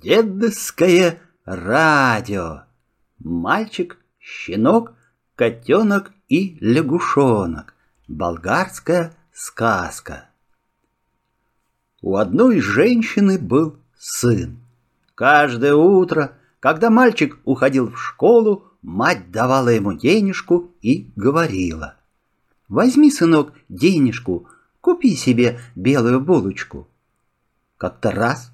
Дедовское радио. Мальчик, щенок, котенок и лягушонок. Болгарская сказка. У одной женщины был сын. Каждое утро, когда мальчик уходил в школу, мать давала ему денежку и говорила. «Возьми, сынок, денежку, купи себе белую булочку». Как-то раз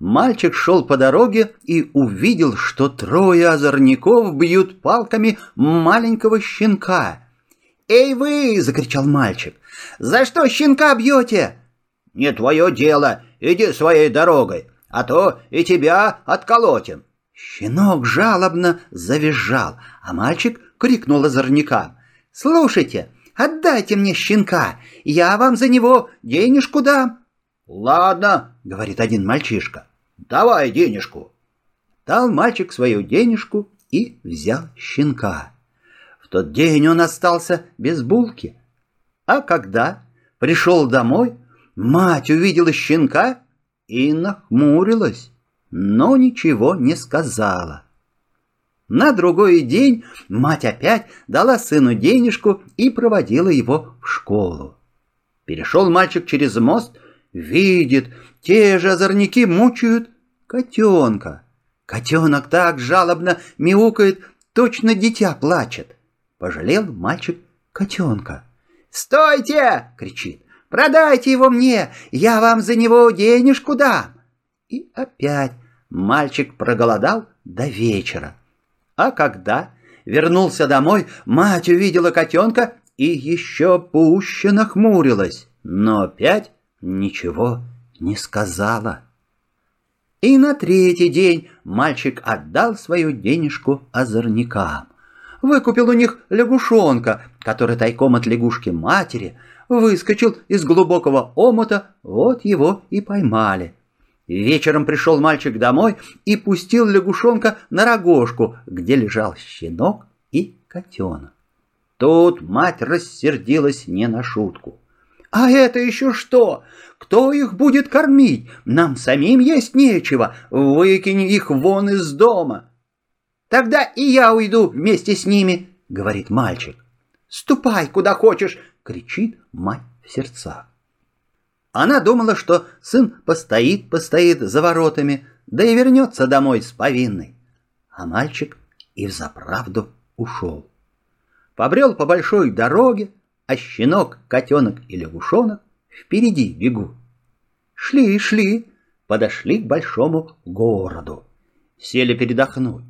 Мальчик шел по дороге и увидел, что трое озорников бьют палками маленького щенка. «Эй вы!» — закричал мальчик. «За что щенка бьете?» «Не твое дело, иди своей дорогой, а то и тебя отколотим». Щенок жалобно завизжал, а мальчик крикнул озорникам. «Слушайте, отдайте мне щенка, я вам за него денежку дам». «Ладно», — говорит один мальчишка. Давай денежку. Дал мальчик свою денежку и взял щенка. В тот день он остался без булки. А когда пришел домой, мать увидела щенка и нахмурилась, но ничего не сказала. На другой день мать опять дала сыну денежку и проводила его в школу. Перешел мальчик через мост, видит, те же озорники мучают котенка. Котенок так жалобно мяукает, точно дитя плачет. Пожалел мальчик котенка. «Стойте!» — кричит. «Продайте его мне, я вам за него денежку дам!» И опять мальчик проголодал до вечера. А когда вернулся домой, мать увидела котенка и еще пуще нахмурилась, но опять ничего не сказала. И на третий день мальчик отдал свою денежку озорникам. Выкупил у них лягушонка, который тайком от лягушки матери выскочил из глубокого омута, вот его и поймали. Вечером пришел мальчик домой и пустил лягушонка на рогожку, где лежал щенок и котенок. Тут мать рассердилась не на шутку. «А это еще что? Кто их будет кормить? Нам самим есть нечего. Выкинь их вон из дома. Тогда и я уйду вместе с ними, говорит мальчик. Ступай куда хочешь, кричит мать в сердцах. Она думала, что сын постоит, постоит за воротами, да и вернется домой с повинной. А мальчик и взаправду ушел. Побрел по большой дороге, а щенок, котенок и лягушонок впереди бегут. Шли и шли, подошли к большому городу. Сели передохнуть.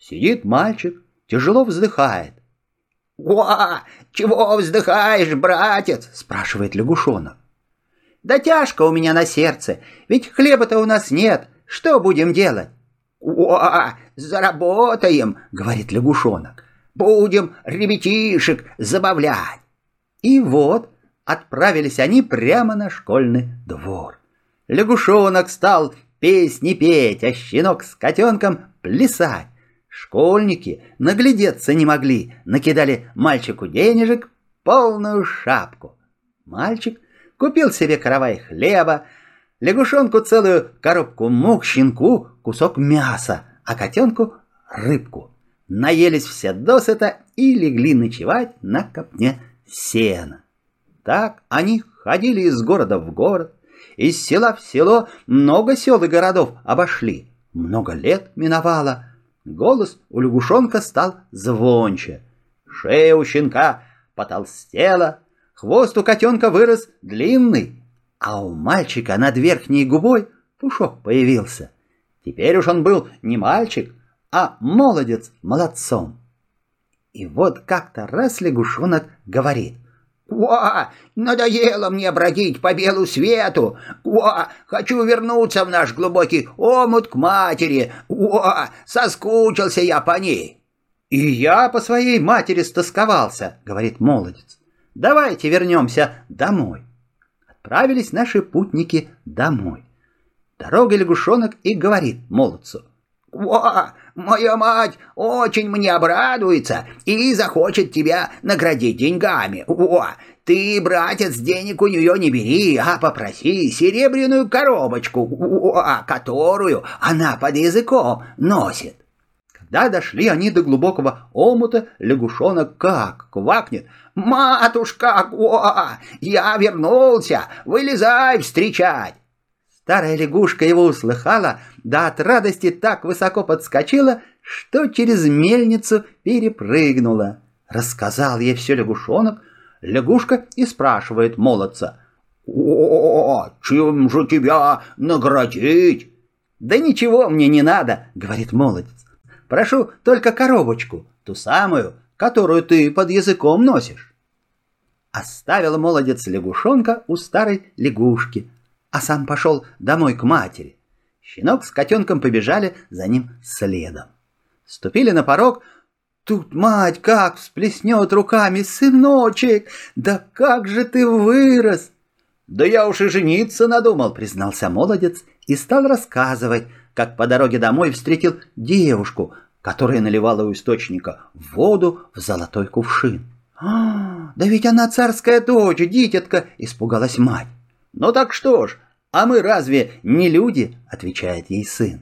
Сидит мальчик, тяжело вздыхает. «Уа! Чего вздыхаешь, братец?» — спрашивает лягушонок. «Да тяжко у меня на сердце, ведь хлеба-то у нас нет. Что будем делать?» «Уа! Заработаем!» — говорит лягушонок. «Будем ребятишек забавлять!» И вот отправились они прямо на школьный двор. Лягушонок стал песни петь, а щенок с котенком плясать. Школьники наглядеться не могли, накидали мальчику денежек полную шапку. Мальчик купил себе каравай хлеба, лягушонку целую коробку мук, щенку кусок мяса, а котенку рыбку. Наелись все досыта и легли ночевать на копне сена. Так они ходили из города в город, из села в село, много сел и городов обошли. Много лет миновало. Голос у лягушонка стал звонче. Шея у щенка потолстела, хвост у котенка вырос длинный, а у мальчика над верхней губой пушок появился. Теперь уж он был не мальчик, а молодец молодцом. И вот как-то раз лягушонок говорит. «Уа! Надоело мне бродить по белу свету! Уа! Хочу вернуться в наш глубокий омут к матери! Уа! Соскучился я по ней!» «И я по своей матери стосковался», — говорит молодец. «Давайте вернемся домой». Отправились наши путники домой. Дорога лягушонок и говорит молодцу. «Во, моя мать очень мне обрадуется и захочет тебя наградить деньгами. Во, ты, братец, денег у нее не бери, а попроси серебряную коробочку, которую она под языком носит. Когда дошли они до глубокого омута, лягушонок как квакнет. «Матушка, о, я вернулся! Вылезай встречать!» Старая лягушка его услыхала, да от радости так высоко подскочила, что через мельницу перепрыгнула. Рассказал ей все лягушонок, лягушка и спрашивает молодца. «О, чем же тебя наградить?» «Да ничего мне не надо», — говорит молодец. «Прошу только коробочку, ту самую, которую ты под языком носишь». Оставил молодец лягушонка у старой лягушки, а сам пошел домой к матери. Щенок с котенком побежали за ним следом. Ступили на порог, тут мать как всплеснет руками, «Сыночек, да как же ты вырос!» «Да я уж и жениться надумал», — признался молодец и стал рассказывать, как по дороге домой встретил девушку, которая наливала у источника воду в золотой кувшин. «А, да ведь она царская дочь, дитятка!» — испугалась мать. «Ну так что ж, а мы разве не люди?» — отвечает ей сын.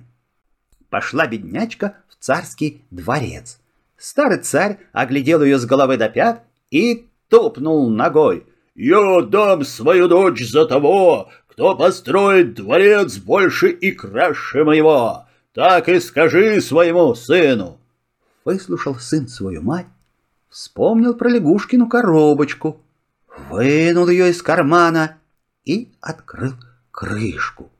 Пошла беднячка в царский дворец. Старый царь оглядел ее с головы до пят и топнул ногой. «Я дам свою дочь за того, кто построит дворец больше и краше моего. Так и скажи своему сыну». Выслушал сын свою мать, вспомнил про лягушкину коробочку, вынул ее из кармана и открыл крышку.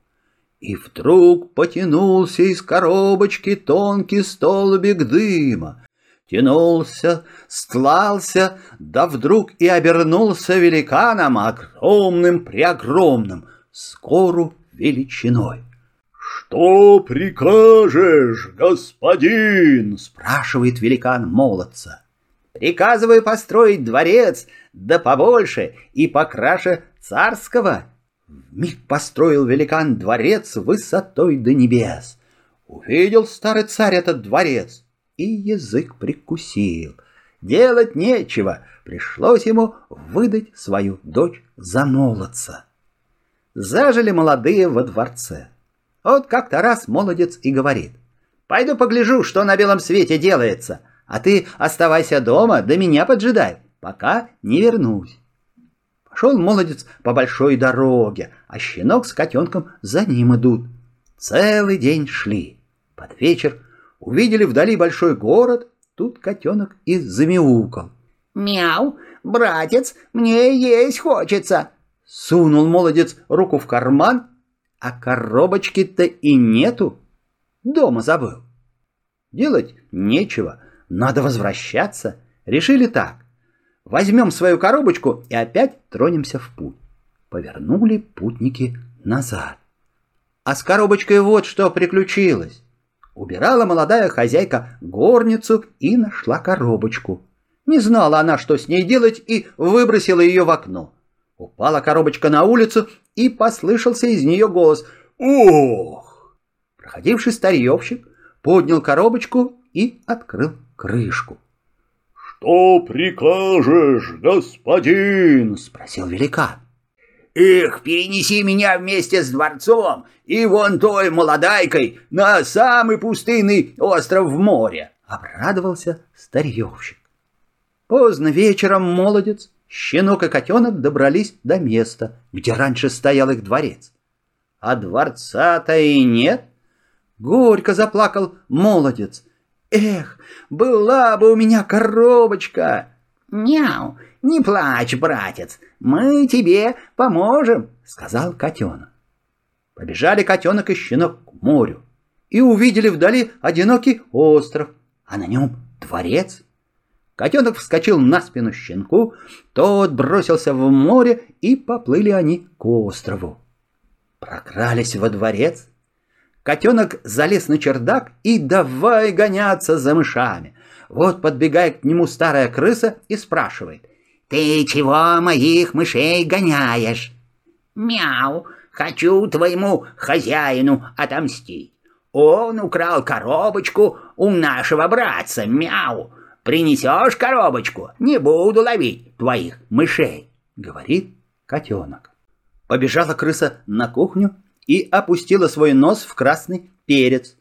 И вдруг потянулся из коробочки тонкий столбик дыма. Тянулся, стлался, да вдруг и обернулся великаном огромным-преогромным, скору величиной. «Что прикажешь, господин?» — спрашивает великан молодца. «Приказываю построить дворец, да побольше и покраше царского», Миг построил великан дворец высотой до небес. Увидел старый царь этот дворец и язык прикусил. Делать нечего, пришлось ему выдать свою дочь за молодца. Зажили молодые во дворце. Вот как-то раз молодец и говорит. «Пойду погляжу, что на белом свете делается, а ты оставайся дома, да меня поджидай, пока не вернусь». Шел молодец по большой дороге, а щенок с котенком за ним идут. Целый день шли. Под вечер увидели вдали большой город, тут котенок и замяукал. «Мяу, братец, мне есть хочется!» Сунул молодец руку в карман, а коробочки-то и нету. Дома забыл. Делать нечего, надо возвращаться. Решили так. Возьмем свою коробочку и опять тронемся в путь. Повернули путники назад. А с коробочкой вот что приключилось. Убирала молодая хозяйка горницу и нашла коробочку. Не знала она, что с ней делать, и выбросила ее в окно. Упала коробочка на улицу, и послышался из нее голос «Ох!». Проходивший старьевщик поднял коробочку и открыл крышку. «Что прикажешь, господин?» — спросил великан. «Эх, перенеси меня вместе с дворцом и вон той молодайкой на самый пустынный остров в море!» — обрадовался старьевщик. Поздно вечером молодец, щенок и котенок добрались до места, где раньше стоял их дворец. А дворца-то и нет. Горько заплакал молодец — Эх, была бы у меня коробочка. Няу, не плачь, братец, мы тебе поможем, сказал котенок. Побежали котенок и щенок к морю и увидели вдали одинокий остров, а на нем дворец. Котенок вскочил на спину щенку, тот бросился в море, и поплыли они к острову. Прокрались во дворец, Котенок залез на чердак и давай гоняться за мышами. Вот подбегает к нему старая крыса и спрашивает. «Ты чего моих мышей гоняешь?» «Мяу, хочу твоему хозяину отомстить. Он украл коробочку у нашего братца, мяу. Принесешь коробочку, не буду ловить твоих мышей». говорит котенок. Побежала крыса на кухню и опустила свой нос в красный перец.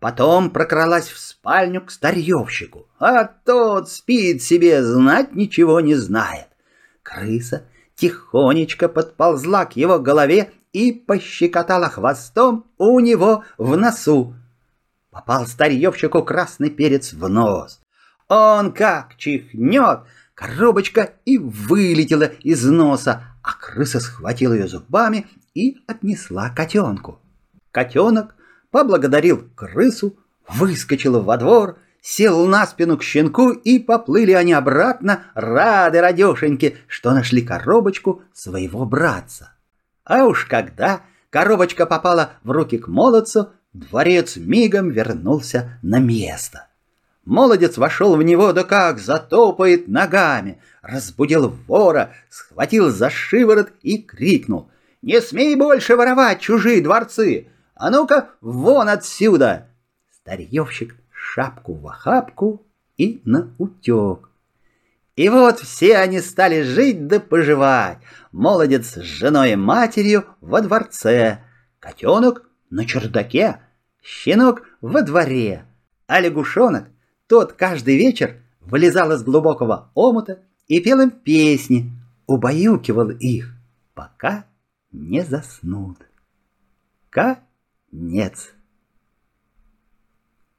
Потом прокралась в спальню к старьевщику, а тот спит себе, знать ничего не знает. Крыса тихонечко подползла к его голове и пощекотала хвостом у него в носу. Попал старьевщику красный перец в нос. Он как чихнет, коробочка и вылетела из носа, а крыса схватила ее зубами и отнесла котенку. Котенок поблагодарил крысу, выскочил во двор, сел на спину к щенку, и поплыли они обратно, рады радешеньки, что нашли коробочку своего братца. А уж когда коробочка попала в руки к молодцу, дворец мигом вернулся на место. Молодец вошел в него, да как затопает ногами, разбудил вора, схватил за шиворот и крикнул. «Не смей больше воровать чужие дворцы! А ну-ка, вон отсюда!» Старьевщик шапку в охапку и на утек. И вот все они стали жить да поживать. Молодец с женой и матерью во дворце, котенок на чердаке, щенок во дворе, а лягушонок тот каждый вечер вылезал из глубокого омута и пел им песни, убаюкивал их, пока не заснут. Конец.